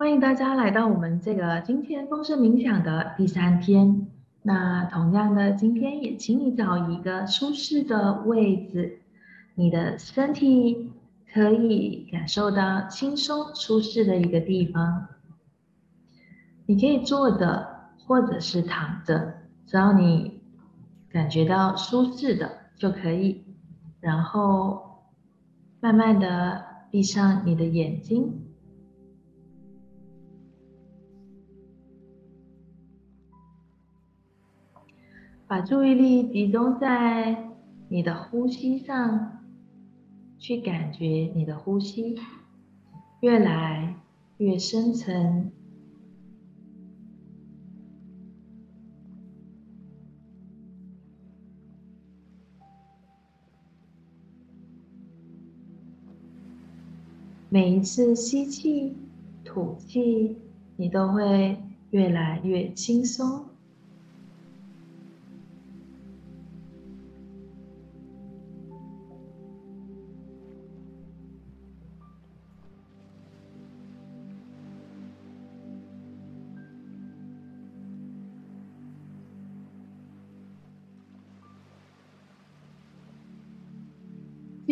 欢迎大家来到我们这个今天丰盛冥想的第三天。那同样的，今天也请你找一个舒适的位置，你的身体可以感受到轻松舒适的一个地方。你可以坐的，或者是躺着，只要你感觉到舒适的就可以。然后慢慢的闭上你的眼睛。把注意力集中在你的呼吸上，去感觉你的呼吸越来越深沉。每一次吸气、吐气，你都会越来越轻松。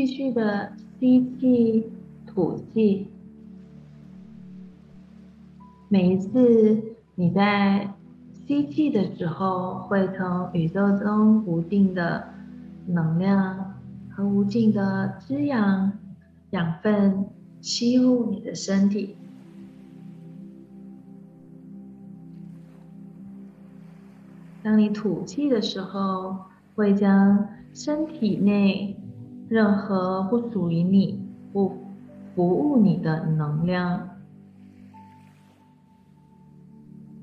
继续的吸气、吐气。每一次你在吸气的时候，会从宇宙中无尽的能量和无尽的滋养、养分吸入你的身体。当你吐气的时候，会将身体内。任何不属于你、不服务你的能量，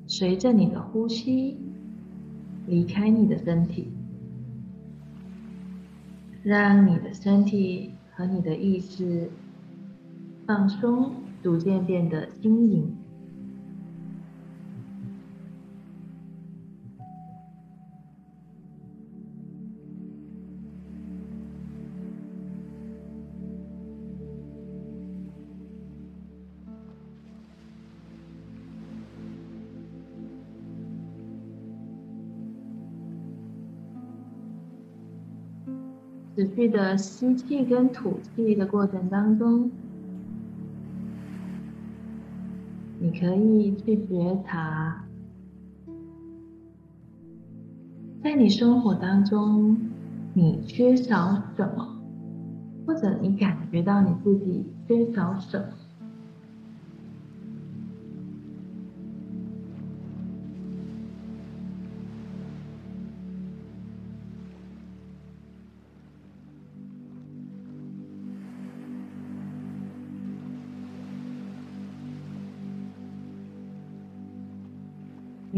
随着你的呼吸离开你的身体，让你的身体和你的意识放松，逐渐变得轻盈。持续的吸气跟吐气的过程当中，你可以去觉察，在你生活当中你缺少什么，或者你感觉到你自己缺少什么。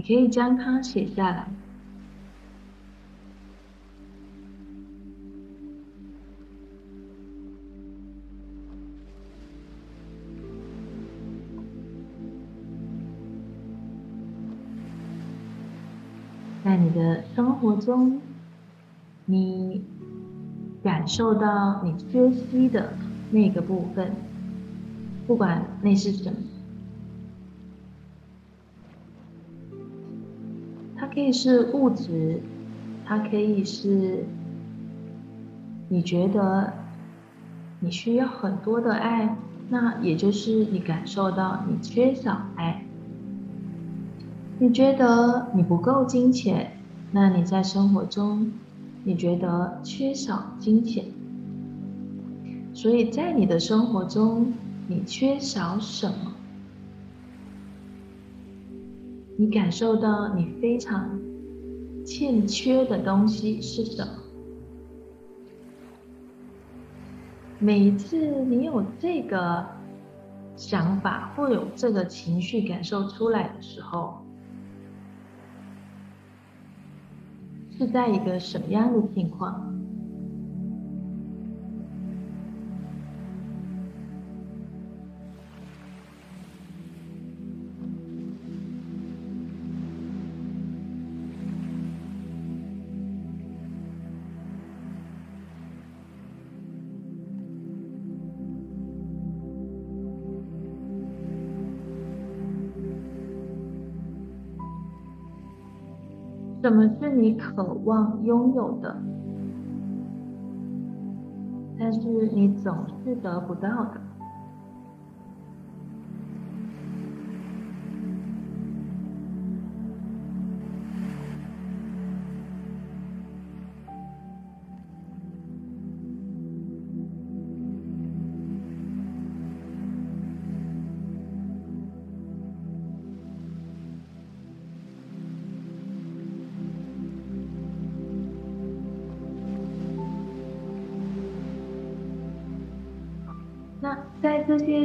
可以将它写下来，在你的生活中，你感受到你缺失的那个部分，不管那是什么。可以是物质，它可以是你觉得你需要很多的爱，那也就是你感受到你缺少爱。你觉得你不够金钱，那你在生活中你觉得缺少金钱，所以在你的生活中你缺少什么？你感受到你非常欠缺的东西是什么？每一次你有这个想法或有这个情绪感受出来的时候，是在一个什么样的情况？什么是你渴望拥有的，但是你总是得不到的？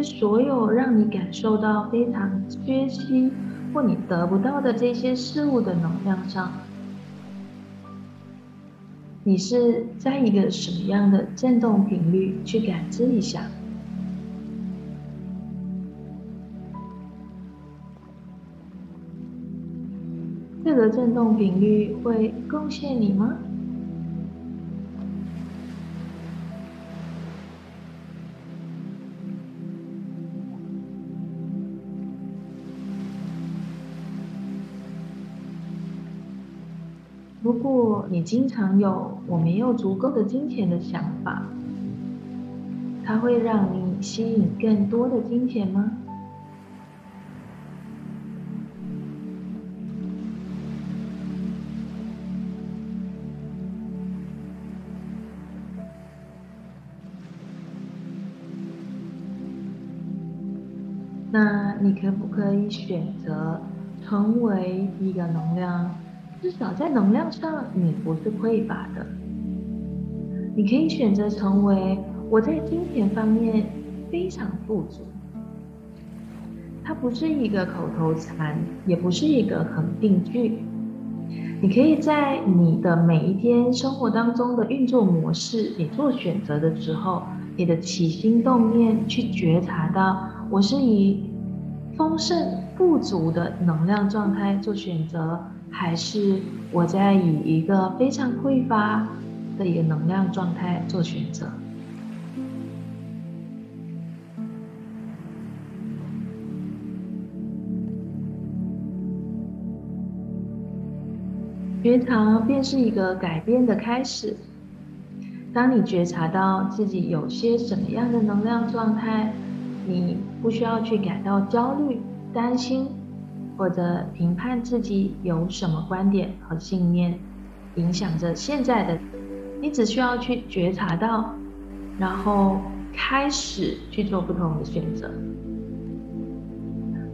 所有让你感受到非常缺席或你得不到的这些事物的能量上，你是在一个什么样的振动频率去感知一下？这个振动频率会贡献你吗？果你经常有我没有足够的金钱的想法，它会让你吸引更多的金钱吗？那你可不可以选择成为一个能量？至少在能量上，你不是匮乏的。你可以选择成为我在金钱方面非常富足。它不是一个口头禅，也不是一个恒定句。你可以在你的每一天生活当中的运作模式，你做选择的时候，你的起心动念去觉察到，我是以丰盛富足的能量状态做选择。还是我在以一个非常匮乏的一个能量状态做选择，觉察便是一个改变的开始。当你觉察到自己有些什么样的能量状态，你不需要去感到焦虑、担心。或者评判自己有什么观点和信念影响着现在的你，只需要去觉察到，然后开始去做不同的选择。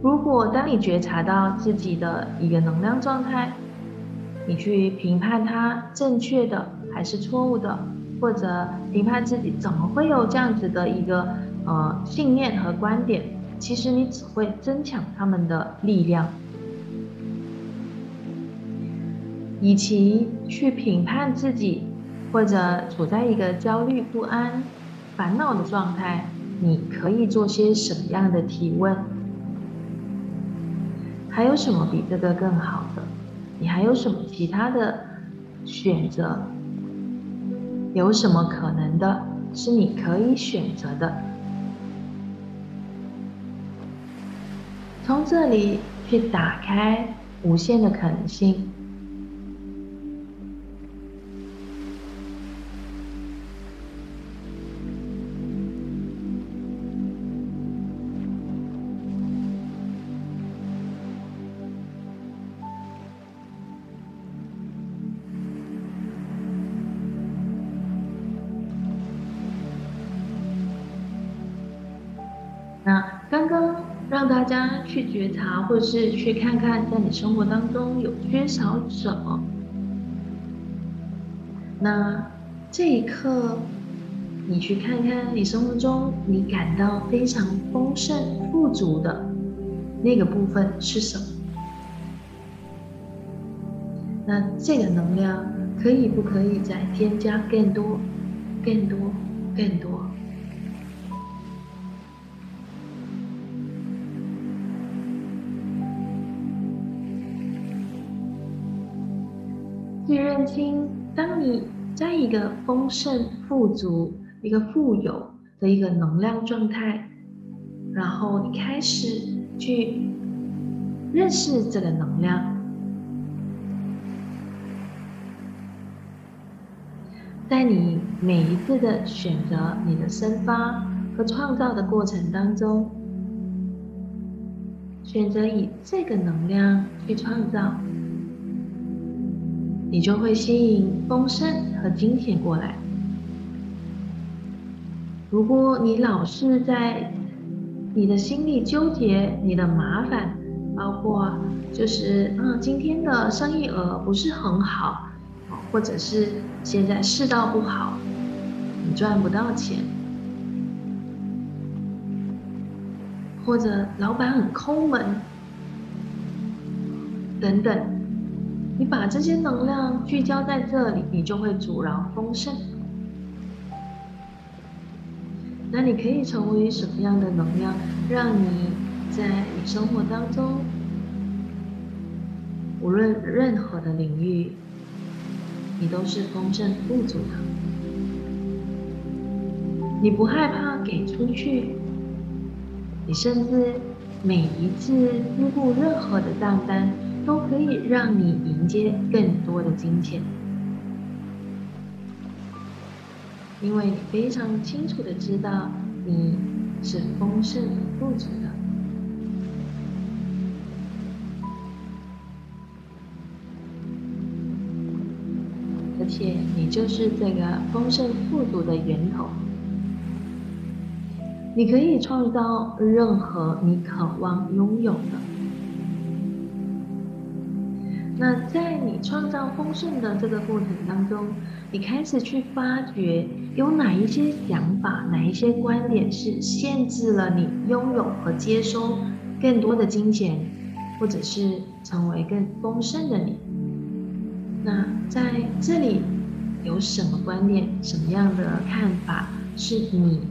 如果当你觉察到自己的一个能量状态，你去评判它正确的还是错误的，或者评判自己怎么会有这样子的一个呃信念和观点。其实你只会增强他们的力量，与其去评判自己，或者处在一个焦虑不安、烦恼的状态，你可以做些什么样的提问？还有什么比这个更好的？你还有什么其他的选择？有什么可能的是你可以选择的？从这里去打开无限的可能性。家去觉察，或是去看看，在你生活当中有缺少什么。那这一刻，你去看看你生活中你感到非常丰盛、富足的那个部分是什么？那这个能量可以不可以再添加更多、更多、更多？去认清当你在一个丰盛富足一个富有的一个能量状态然后你开始去认识这个能量。在你每一次的选择你的生发和创造的过程当中选择以这个能量去创造你就会吸引丰盛和金钱过来。如果你老是在你的心里纠结你的麻烦，包括就是嗯，今天的生意额不是很好，或者是现在世道不好，你赚不到钱，或者老板很抠门，等等，你把这些能量聚焦在这里，你就会阻挠丰盛。那你可以成为什么样的能量，让你在你生活当中，无论任何的领域，你都是丰盛富足的。你不害怕给出去，你甚至每一次支付任何的账单，都可以让你迎接更多的金钱。因为你非常清楚的知道你是丰盛富足的，而且你就是这个丰盛富足的源头。你可以创造任何你渴望拥有的。那在你创造丰盛的这个过程当中，你开始去发掘有哪一些想法、哪一些观点是限制了你拥有和接收更多的金钱，或者是成为更丰盛的你。那在这里有什么观念、什么样的看法是你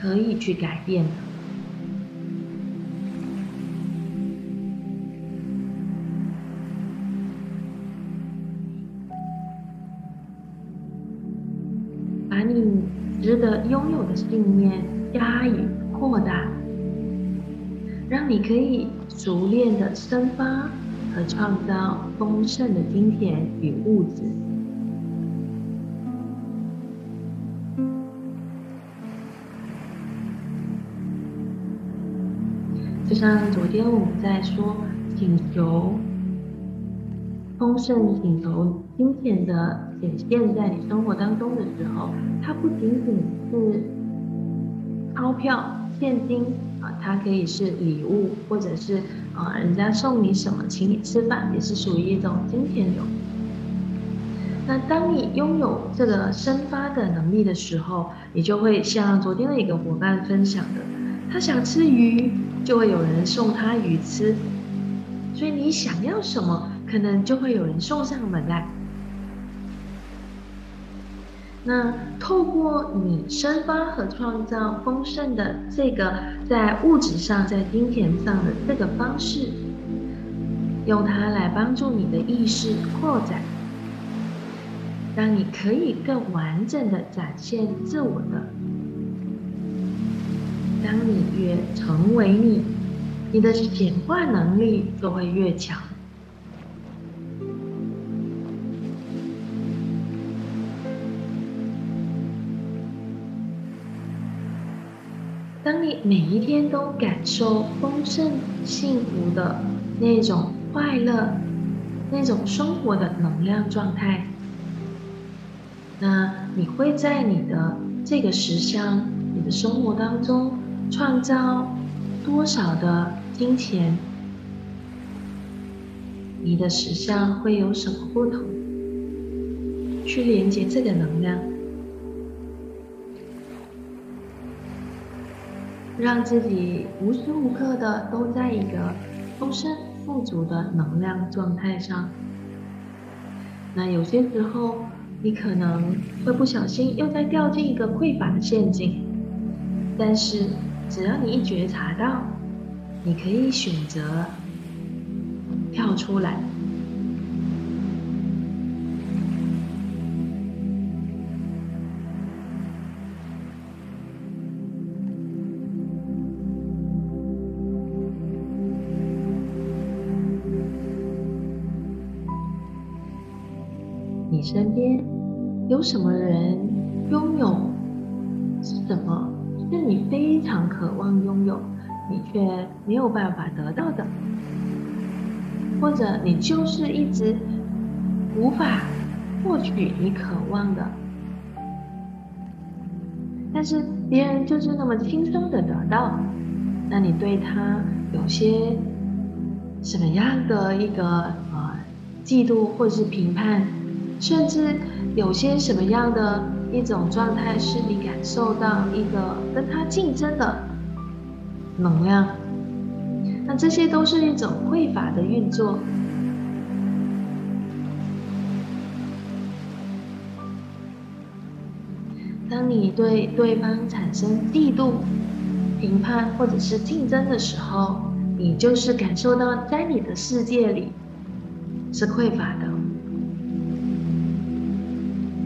可以去改变的？的信念加以扩大，让你可以熟练的生发和创造丰盛的金钱与物质。就像昨天我们在说请求丰盛、请求金钱的。显现在你生活当中的时候，它不仅仅是钞票、现金啊，它可以是礼物，或者是啊，人家送你什么，请你吃饭，也是属于一种金钱流。那当你拥有这个生发的能力的时候，你就会像昨天的一个伙伴分享的，他想吃鱼，就会有人送他鱼吃，所以你想要什么，可能就会有人送上门来。那透过你生发和创造丰盛的这个在物质上、在金钱上的这个方式，用它来帮助你的意识扩展，让你可以更完整的展现自我的。当你越成为你，你的显化能力就会越强。你每一天都感受丰盛、幸福的那种快乐、那种生活的能量状态，那你会在你的这个实相、你的生活当中创造多少的金钱？你的实相会有什么不同？去连接这个能量。让自己无时无刻的都在一个丰盛富足的能量状态上。那有些时候，你可能会不小心又在掉进一个匮乏的陷阱。但是，只要你一觉察到，你可以选择跳出来。身边有什么人拥有是什么是你非常渴望拥有，你却没有办法得到的？或者你就是一直无法获取你渴望的，但是别人就是那么轻松的得到，那你对他有些什么样的一个呃嫉妒或者是评判，甚至有些什么样的一种状态是你感受到一个跟他竞争的能量？那这些都是一种匮乏的运作。当你对对方产生嫉妒、评判或者是竞争的时候，你就是感受到在你的世界里是匮乏的，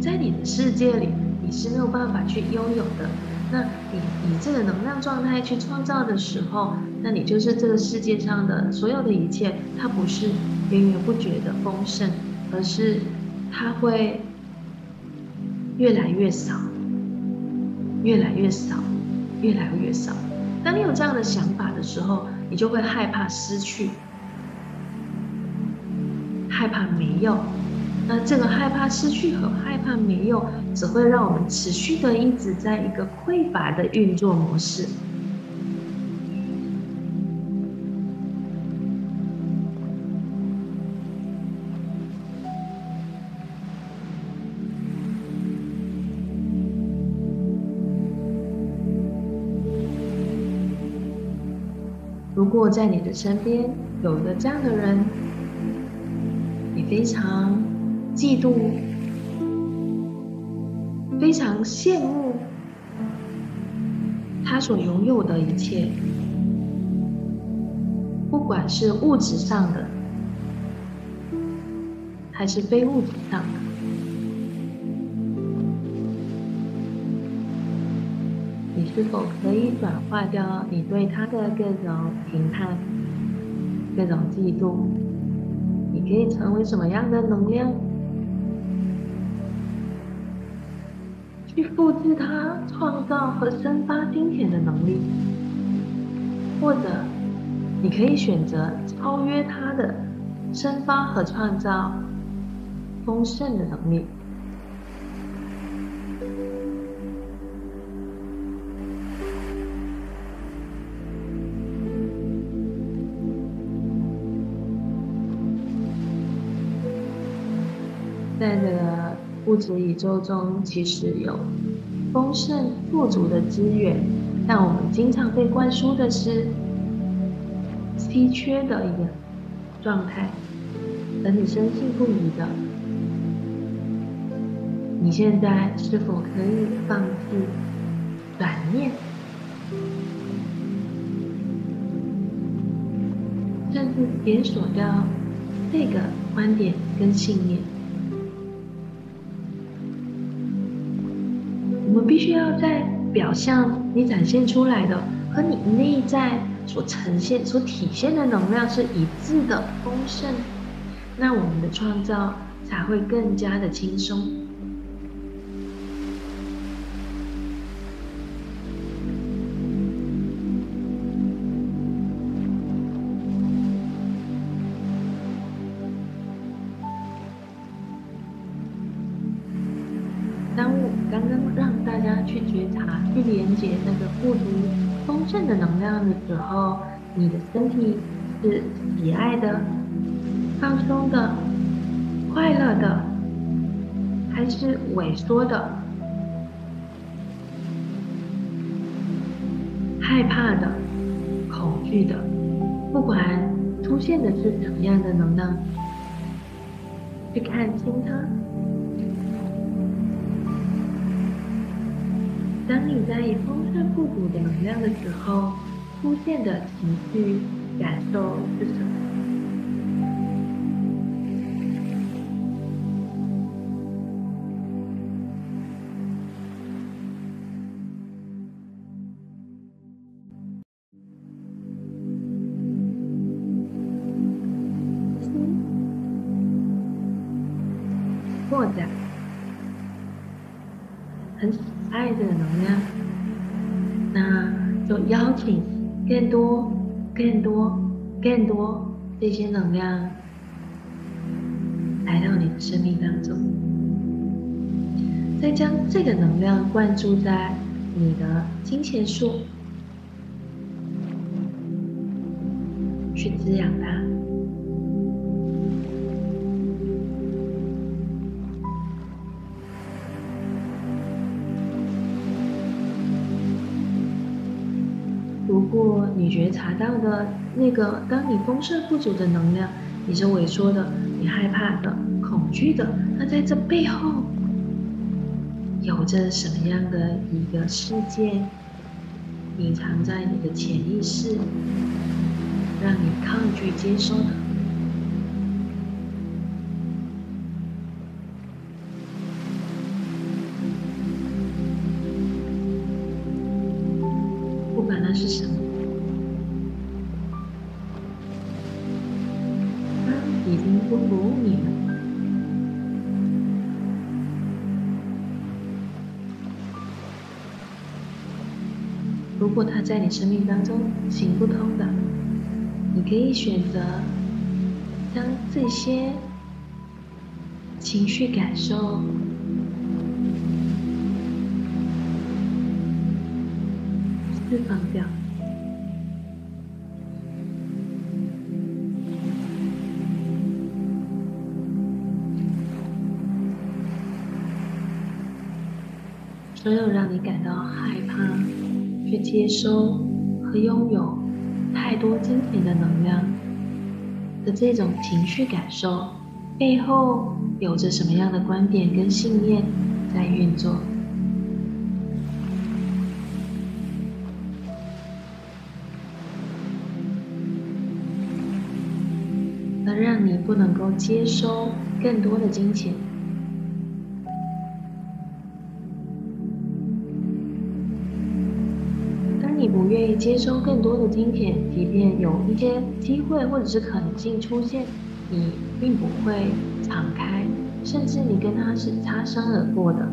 在你的世界里你是没有办法去拥有的。那你以这个能量状态去创造的时候，那你就是这个世界上的所有的一切，它不是源源不绝的丰盛，而是它会越来越少，越来越少，越来越少。当你有这样的想法的时候，你就会害怕失去，害怕没有。那这个害怕失去和害怕没有，只会让我们持续的一直在一个匮乏的运作模式。如果在你的身边有一个这样的人，你非常。嫉妒，非常羡慕他所拥有的一切，不管是物质上的，还是非物质上的。你是否可以转化掉你对他的各种评判、各种嫉妒？你可以成为什么样的能量？去复制它创造和生发金钱的能力，或者你可以选择超越它的生发和创造丰盛的能力。个。物质宇宙中其实有丰盛富足的资源，但我们经常被灌输的是稀缺的一个状态，而你深信不疑的。你现在是否可以放弃、转念，甚至解锁掉这个观点跟信念？表象你展现出来的和你内在所呈现、所体现的能量是一致的丰盛，那我们的创造才会更加的轻松。的时候，你的身体是喜爱的、放松的、快乐的，还是萎缩的、害怕的、恐惧的？不管出现的是什么样的能量，去看清它。当你在以丰盛复古的能量的时候，出现的情绪感受是什么？或者很爱这个能量，那就邀请更多、更多、更多这些能量来到你的生命当中，再将这个能量灌注在你的金钱树，去滋养它。如果你觉察到的那个，当你丰盛不足的能量，你是萎缩的，你害怕的、恐惧的，那在这背后有着什么样的一个世界隐藏在你的潜意识，让你抗拒接收的？你生命当中行不通的，你可以选择将这些情绪感受。释放掉，所有让你感到害怕、去接收和拥有太多金钱的能量的这种情绪感受，背后有着什么样的观点跟信念在运作？能让你不能够接收更多的金钱。接收更多的金钱，即便有一些机会或者是可能性出现，你并不会敞开，甚至你跟他是擦身而过的。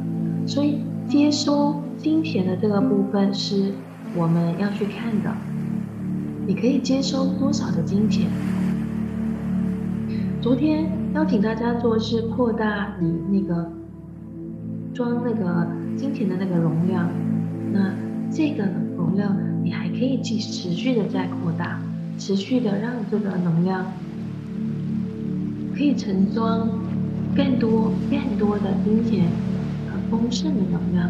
所以，接收金钱的这个部分是我们要去看的。你可以接收多少的金钱？昨天邀请大家做是扩大你那个装那个金钱的那个容量，那这个容量你还可以继持续的在扩大，持续的让这个能量可以盛装更多更多的金钱和丰盛的能量。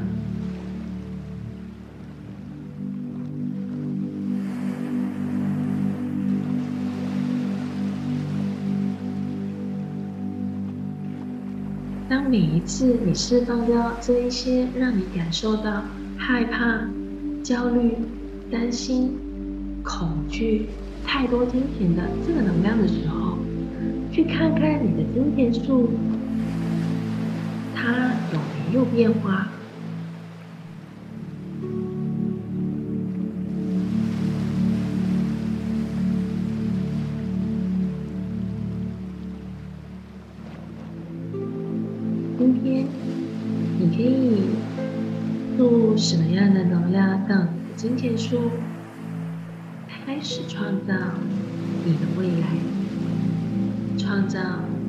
当每一次你释放掉这一些让你感受到害怕、焦虑、担心、恐惧、太多金钱的这个能量的时候，去看看你的金钱树，它有没有变化？结束开始创造你的未来，创造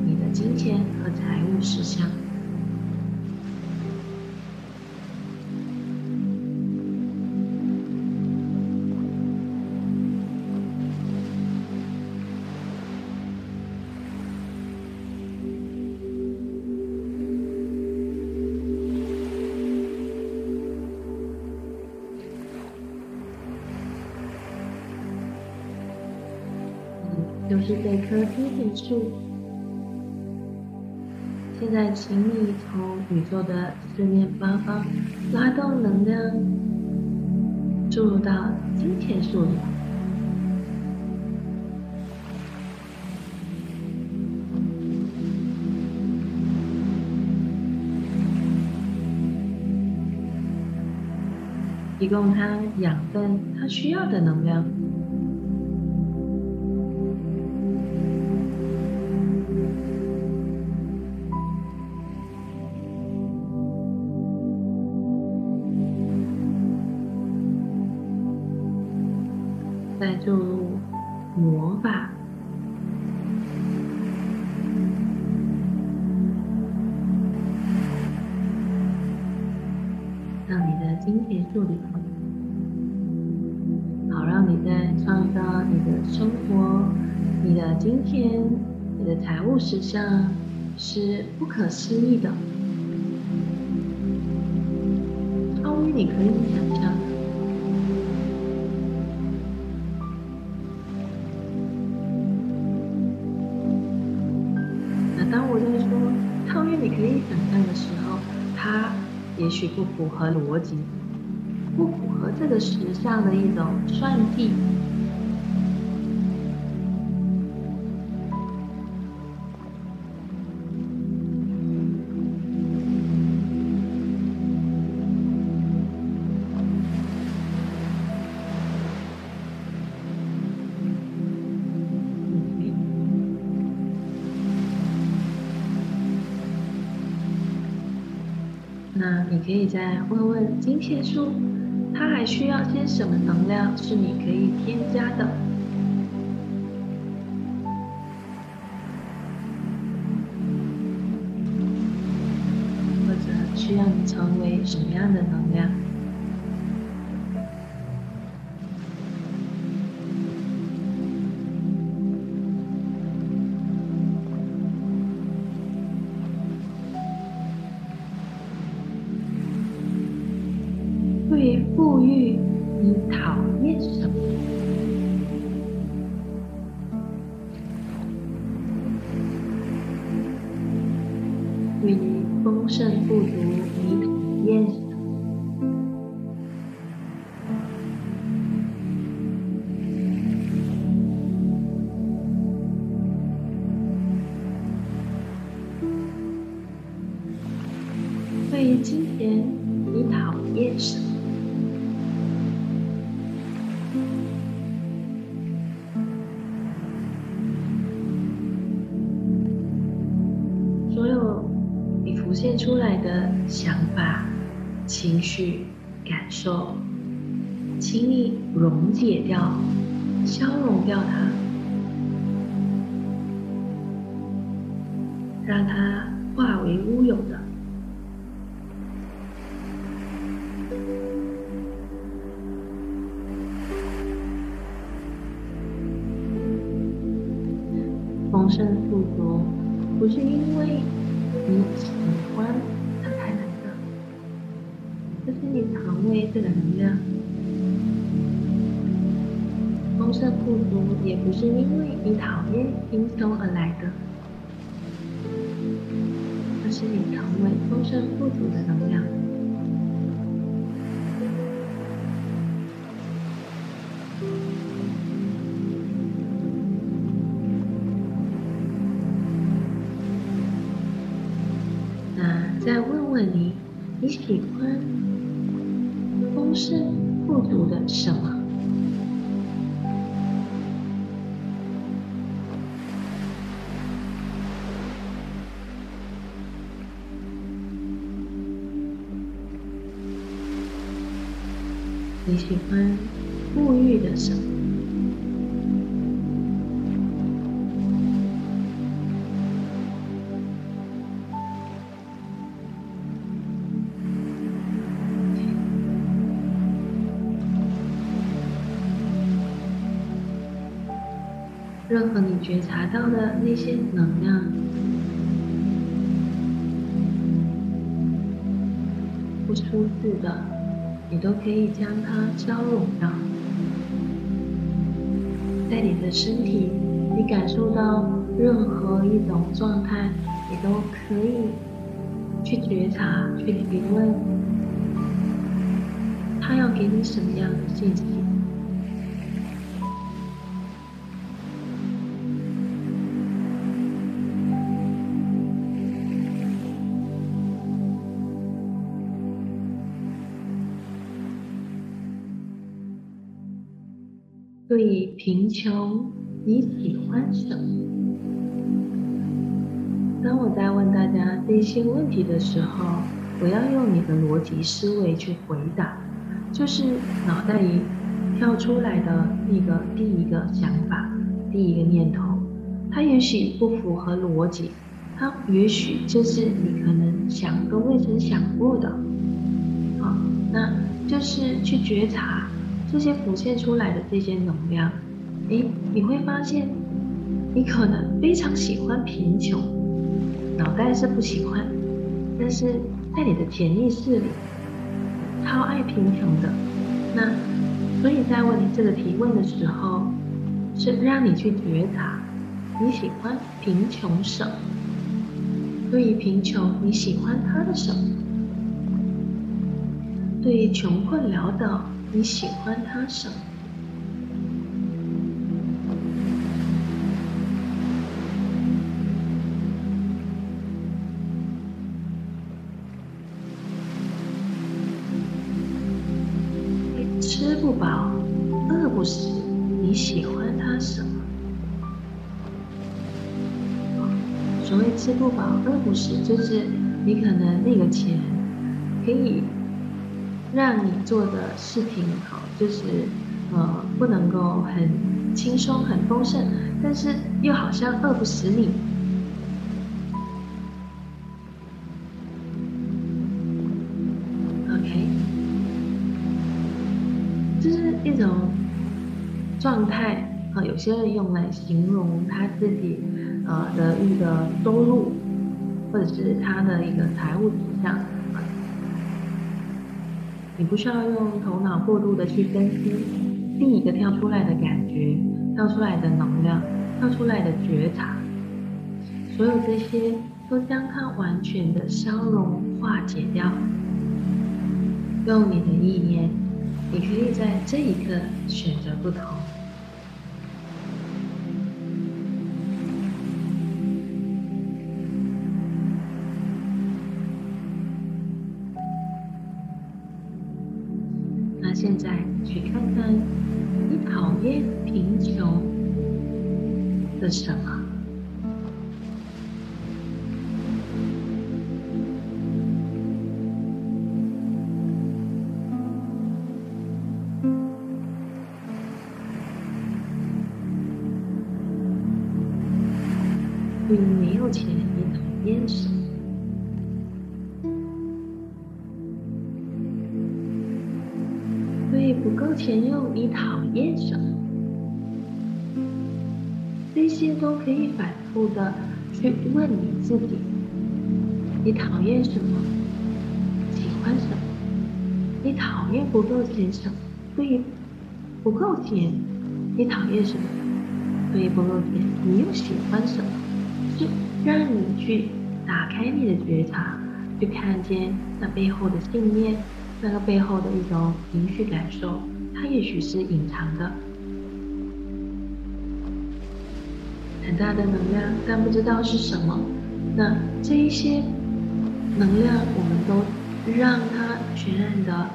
你的金钱和财务实相。是这棵金钱树。现在，请你从宇宙的四面八方拉动能量，注入到金钱树里，提供它养分，它需要的能量。就魔法，让你的金钱助理，好让你在创造你的生活、你的金钱、你的财务史上是不可思议的，超于你可以想象。也许不符合逻辑，不符合这个时尚的一种算计。可以再问问金钱树，它还需要些什么能量是你可以添加的，或者需要你成为什么样的能量？富裕，你讨厌什么？你丰盛不足，掉它，让它化为乌有的。丰盛富足，不是因为。你也不是因为你讨厌贫穷而来的，而是你成为丰盛富足的能量。那再问问你，你喜欢丰盛富足的什么？你喜欢富裕的什么？任何你觉察到的那些能量，不舒适的，你都可以将它交融到。在你的身体，你感受到任何一种状态，你都可以去觉察、去提问，他要给你什么样的信息？贫穷，你喜欢什么？当我在问大家这些问题的时候，不要用你的逻辑思维去回答，就是脑袋里跳出来的那个第一个想法、第一个念头，它也许不符合逻辑，它也许就是你可能想都未曾想过的。好，那就是去觉察这些浮现出来的这些能量。诶，你会发现，你可能非常喜欢贫穷，脑袋是不喜欢，但是在你的潜意识里。超爱贫穷的，那所以在问你这个提问的时候，是让你去觉察你喜欢贫穷什么？对于贫穷，你喜欢他的什么？对于穷困潦倒，你喜欢他什么？饱，饿不死，就是你可能那个钱可以让你做的事情好，就是呃不能够很轻松、很丰盛，但是又好像饿不死你。OK，就是一种状态啊，有些人用来形容他自己呃的一个收入，或者是他的一个财务指向。你不需要用头脑过度的去分析，第一个跳出来的感觉，跳出来的能量，跳出来的觉察，所有这些都将它完全的消融化解掉，用你的意念。你可以在这一刻选择不同。什么？以反复的去问你自己：你讨厌什么？喜欢什么？你讨厌不够钱什么？所以不够钱，你讨厌什么？所以不够钱，你又喜欢什么？就让你去打开你的觉察，去看见那背后的信念，那个背后的一种情绪感受，它也许是隐藏的，很大的能量，但不知道是什么。那这一些能量，我们都让它全然的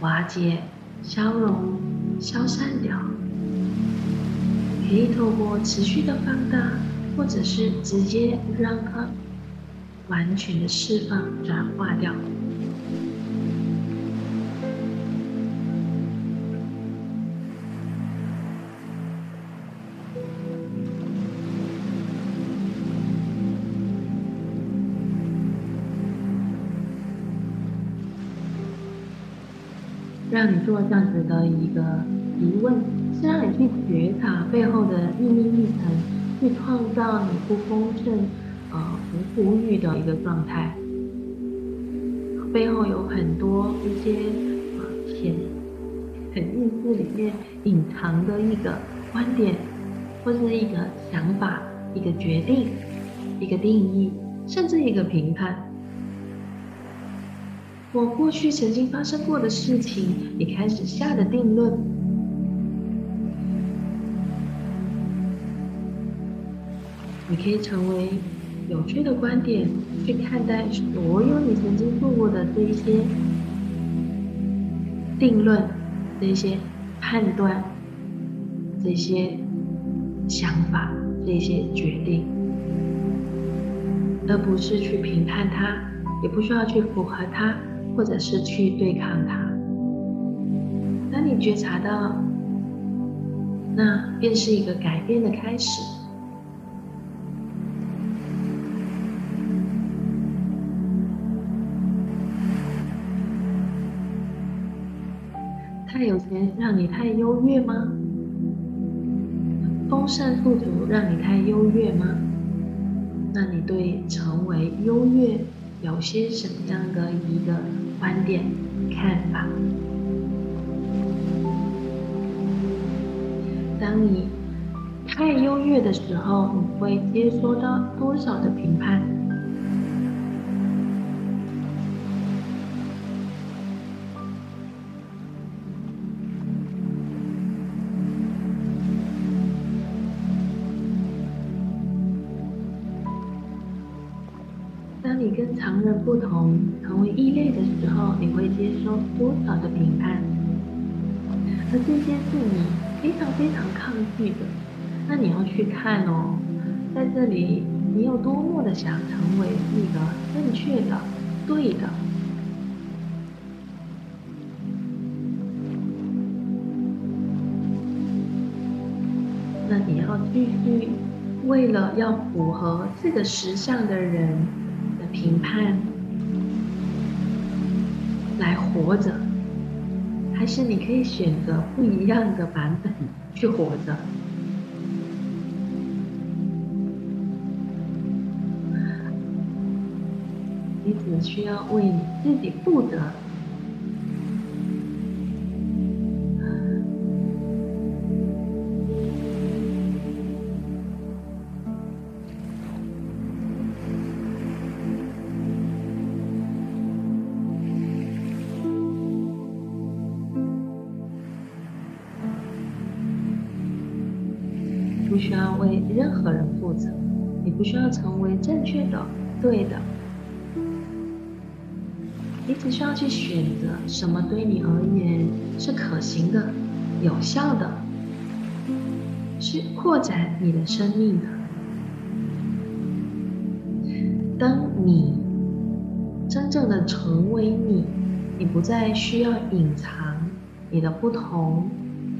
瓦解、消融、消散掉，可以透过持续的放大。或者是直接让它完全的释放、转化掉，让你做这样子的一个疑问，是让你去觉察背后的秘密历程。去创造你不丰盛、呃不富裕的一个状态，背后有很多一些呃潜、很意识里面隐藏的一个观点，或是一个想法、一个决定、一个定义，甚至一个评判。我过去曾经发生过的事情，你开始下的定论。你可以成为有趣的观点去看待所有你曾经做过的这一些定论、这些判断、这些想法、这些决定，而不是去评判它，也不需要去符合它，或者是去对抗它。当你觉察到那便是一个改变的开始。太有钱让你太优越吗？丰盛富足让你太优越吗？那你对成为优越有些什么样的一个观点、看法？当你太优越的时候，你会接收到多少的评判？常人不同，成为异类的时候，你会接受多少的评判？而这些是你非常非常抗拒的，那你要去看哦，在这里你有多么的想成为一个正确的、对的，那你要继续为了要符合这个时尚的人。评判来活着，还是你可以选择不一样的版本去活着？你只需要为你自己负责。需要为任何人负责，你不需要成为正确的、对的，你只需要去选择什么对你而言是可行的、有效的，是扩展你的生命的。当你真正的成为你，你不再需要隐藏你的不同、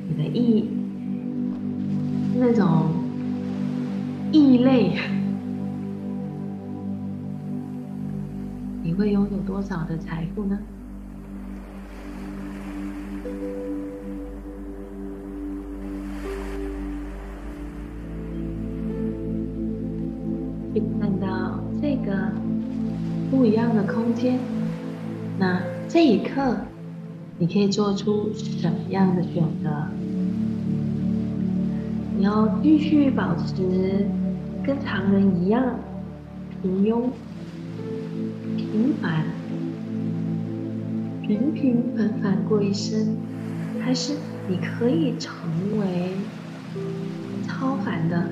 你的异。那种异类，你会拥有多少的财富呢？去看到这个不一样的空间，那这一刻，你可以做出什么样的选择？你要继续保持跟常人一样平庸、平凡、平平凡凡过一生，还是你可以成为超凡的、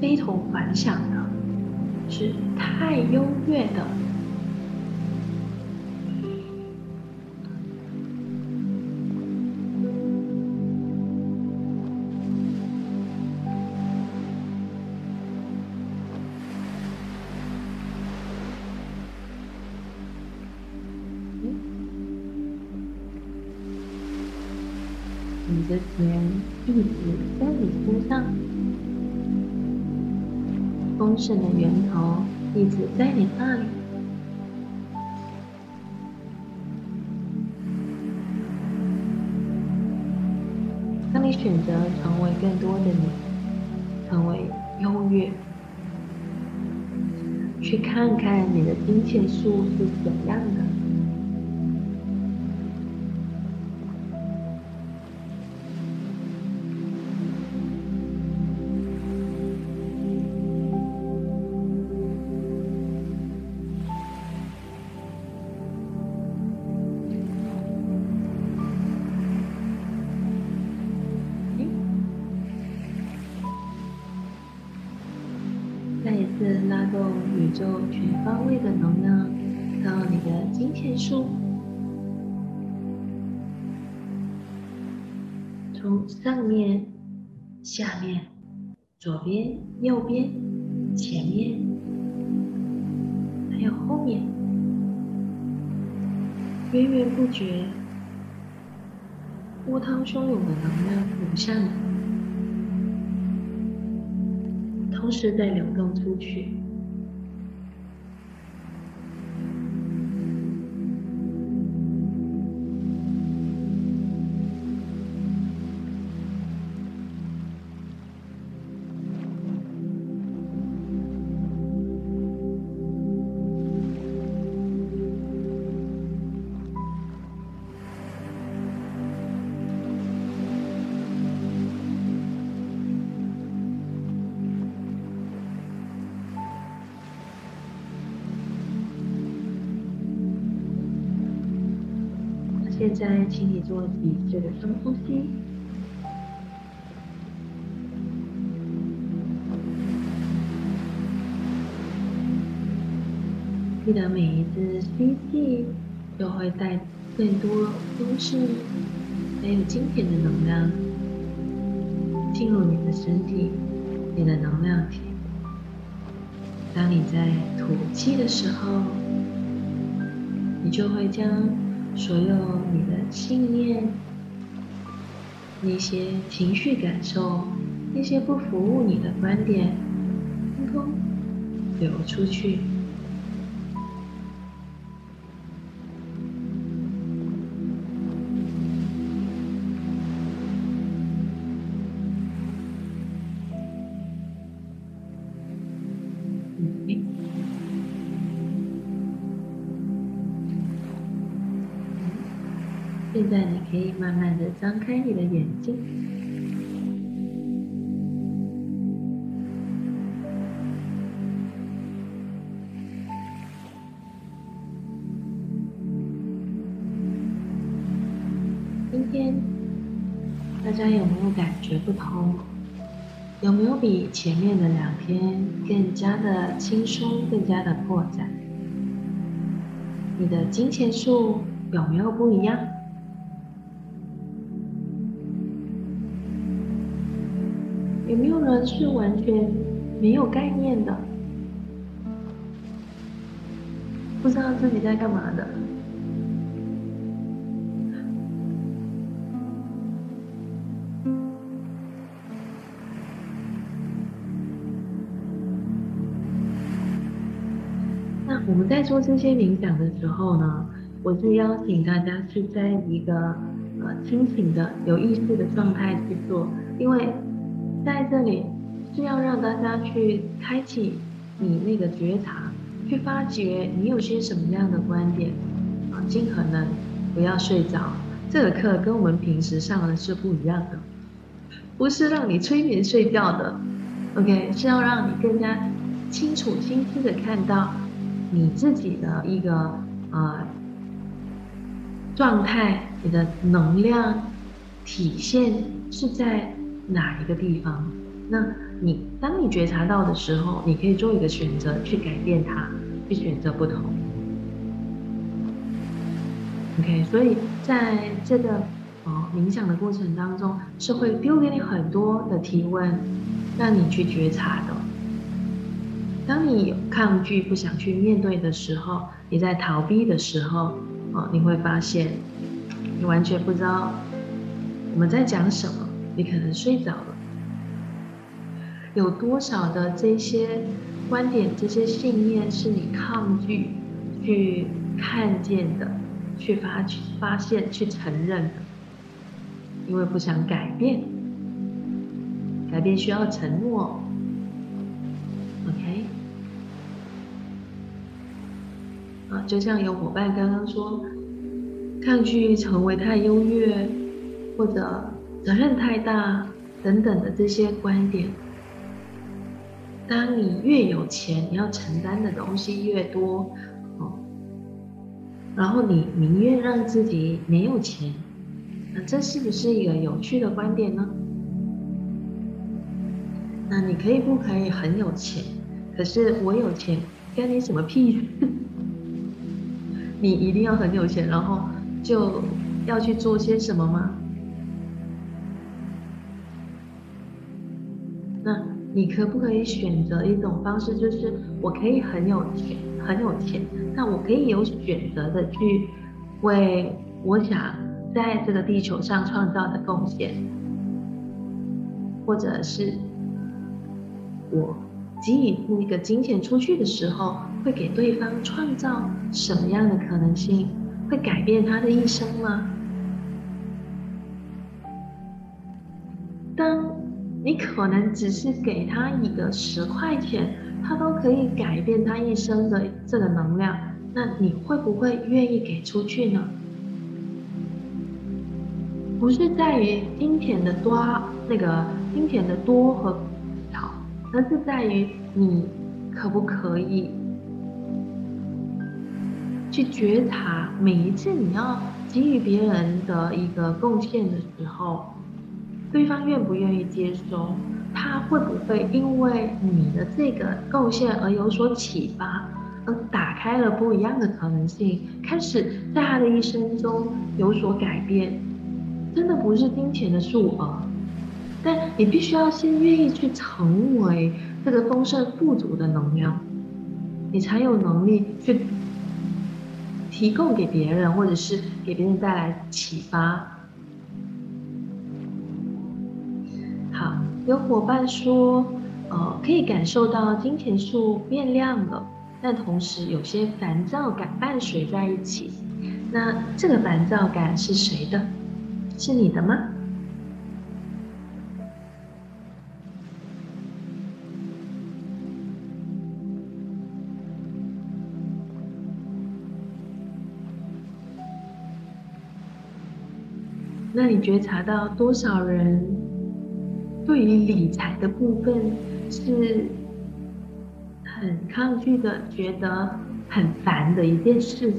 非同凡响的，是太优越的？的钱一直在你身上，丰盛的源头一直在你那里。当你选择成为更多的你，成为优越，去看看你的金钱树是怎样的。左边右边前面还有后面。源源不绝波涛汹涌的能量涌向你同时在流动出去。在，请你做几次的深呼吸。记得每一次吸气，都会带更多都是没有金钱的能量进入你的身体，你的能量体。当你在吐气的时候，你就会将。所有你的信念、那些情绪感受、那些不服务你的观点，通通流出去。慢慢的张开你的眼睛。今天大家有没有感觉不同？有没有比前面的两天更加的轻松，更加的扩展？你的金钱树有没有不一样？是完全没有概念的，不知道自己在干嘛的？那我们在做这些冥想的时候呢，我是邀请大家是在一个呃清醒的、有意识的状态去做，因为。在这里是要让大家去开启你那个觉察，去发掘你有些什么样的观点啊，尽可能不要睡着。这个课跟我们平时上的是不一样的，不是让你催眠睡觉的，OK，是要让你更加清楚、清晰的看到你自己的一个呃状态，你的能量体现是在。哪一个地方？那你当你觉察到的时候，你可以做一个选择，去改变它，去选择不同。OK，所以在这个哦冥想的过程当中，是会丢给你很多的提问，让你去觉察的。当你有抗拒、不想去面对的时候，你在逃避的时候，哦，你会发现你完全不知道我们在讲什么。你可能睡着了，有多少的这些观点、这些信念是你抗拒去看见的、去发去发现、去承认的？因为不想改变，改变需要承诺。OK，啊，就像有伙伴刚刚说，抗拒成为太优越，或者。责任太大等等的这些观点，当你越有钱，你要承担的东西越多，哦，然后你宁愿让自己没有钱，那这是不是一个有趣的观点呢？那你可以不可以很有钱？可是我有钱，干你什么屁？你一定要很有钱，然后就要去做些什么吗？你可不可以选择一种方式，就是我可以很有钱，很有钱，但我可以有选择的去为我想在这个地球上创造的贡献，或者是我给予那个金钱出去的时候，会给对方创造什么样的可能性？会改变他的一生吗？当你可能只是给他一个十块钱，他都可以改变他一生的这个能量，那你会不会愿意给出去呢？不是在于金钱的多，那个金钱的多和少，而是在于你可不可以去觉察每一次你要给予别人的一个贡献的时候。对方愿不愿意接收？他会不会因为你的这个贡献而有所启发，而打开了不一样的可能性，开始在他的一生中有所改变？真的不是金钱的数额，但你必须要先愿意去成为这个丰盛富足的能量，你才有能力去提供给别人，或者是给别人带来启发。有伙伴说，呃，可以感受到金钱树变亮了，但同时有些烦躁感伴随在一起。那这个烦躁感是谁的？是你的吗那你觉察到多少人？对于理财的部分是很抗拒的，觉得很烦的一件事，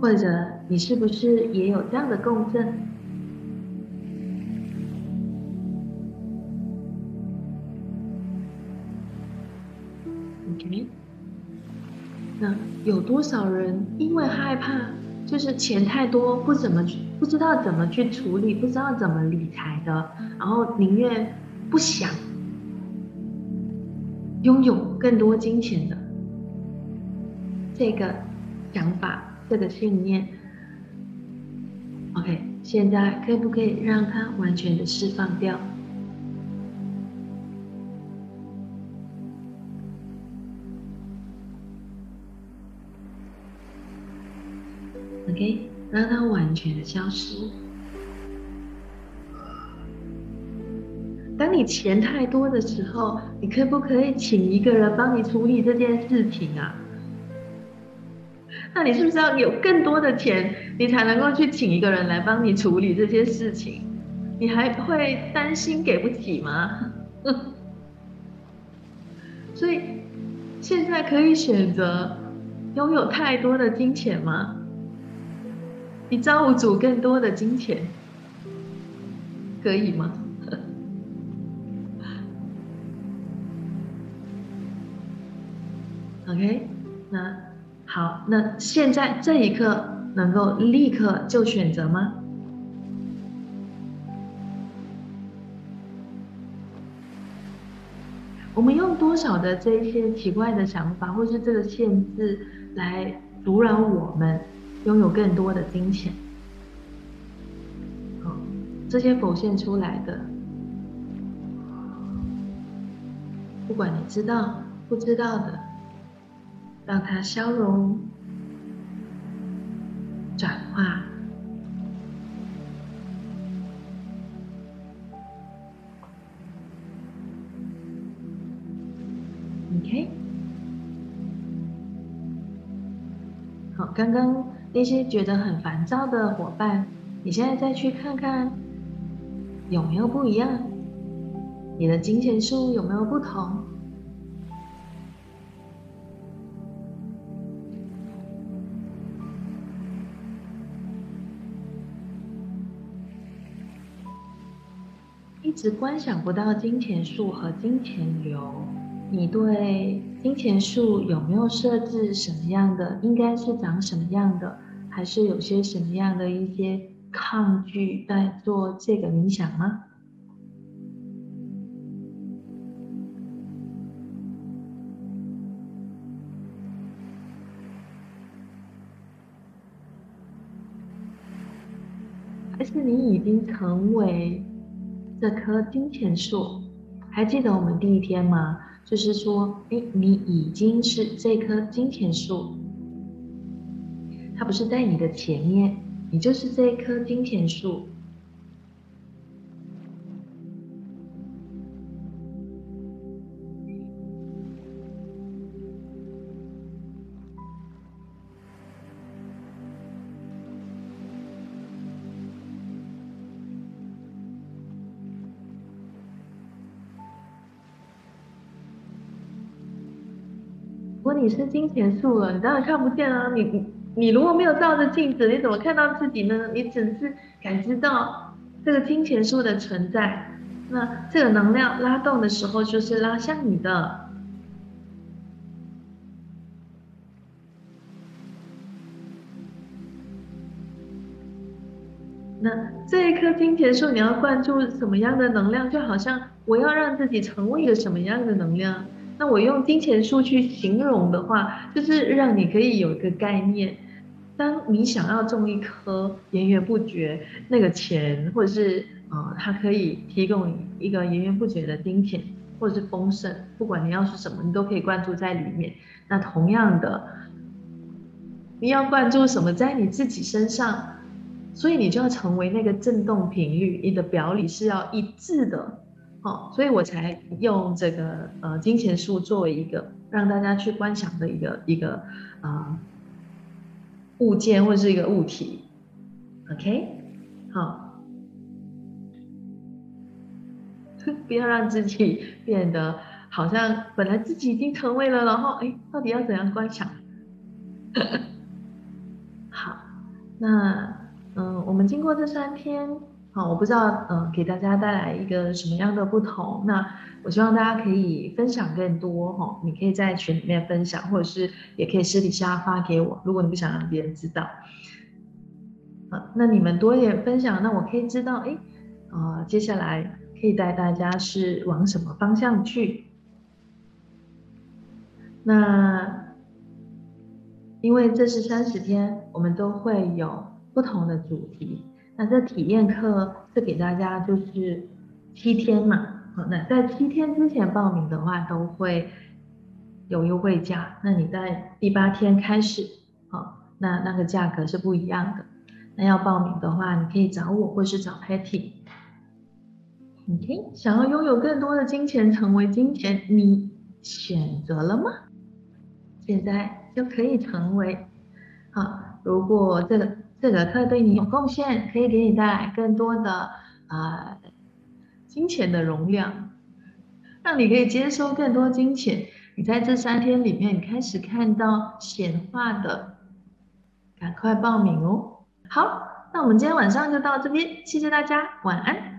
或者你是不是也有这样的共振？OK，那有多少人因为害怕？就是钱太多，不怎么去，不知道怎么去处理，不知道怎么理财的，然后宁愿不想拥有更多金钱的这个想法，这个信念。OK，现在可不可以让它完全的释放掉？OK，让它完全的消失。当你钱太多的时候，你可不可以请一个人帮你处理这件事情啊？那你是不是要有更多的钱，你才能够去请一个人来帮你处理这些事情？你还会担心给不起吗？所以现在可以选择拥有太多的金钱吗？你造物主更多的金钱，可以吗？OK，那好，那现在这一刻能够立刻就选择吗？我们用多少的这些奇怪的想法，或是这个限制来阻扰我们？拥有更多的金钱，好，这些浮现出来的，不管你知道不知道的，让它消融、转化。OK，好，刚刚。那些觉得很烦躁的伙伴，你现在再去看看有没有不一样？你的金钱数有没有不同？一直观想不到金钱树和金钱流。你对金钱树有没有设置什么样的？应该是长什么样的？还是有些什么样的一些抗拒在做这个冥想吗？还是你已经成为这棵金钱树。还记得我们第一天吗？就是说，哎，你已经是这棵金钱树，它不是在你的前面，你就是这棵金钱树。你是金钱树了，你当然看不见啊！你你你如果没有照着镜子，你怎么看到自己呢？你只是感知到这个金钱树的存在，那这个能量拉动的时候，就是拉向你的。那这一棵金钱树，你要灌注什么样的能量？就好像我要让自己成为一个什么样的能量？那我用金钱树去形容的话，就是让你可以有一个概念，当你想要种一棵源源不绝那个钱，或者是呃，它可以提供一个源源不绝的金钱，或者是丰盛，不管你要是什么，你都可以灌注在里面。那同样的，你要灌注什么在你自己身上，所以你就要成为那个振动频率，你的表里是要一致的。哦，所以我才用这个呃金钱树作为一个让大家去观想的一个一个啊物件或是一个物体，OK，好，不要让自己变得好像本来自己已经成为了，然后哎，到底要怎样观想？好，那嗯，我们经过这三天。好，我不知道，嗯，给大家带来一个什么样的不同？那我希望大家可以分享更多，哈，你可以在群里面分享，或者是也可以私底下发给我，如果你不想让别人知道。好，那你们多一点分享，那我可以知道，哎，啊，接下来可以带大家是往什么方向去？那因为这是三十天，我们都会有不同的主题。那这体验课是给大家就是七天嘛，好，那在七天之前报名的话都会有优惠价。那你在第八天开始，好，那那个价格是不一样的。那要报名的话，你可以找我或是找 Patty。OK，想要拥有更多的金钱，成为金钱，你选择了吗？现在就可以成为。好，如果这个。这个课对你有贡献，可以给你带来更多的啊金钱的容量，让你可以接收更多金钱。你在这三天里面开始看到显化的，赶快报名哦！好，那我们今天晚上就到这边，谢谢大家，晚安。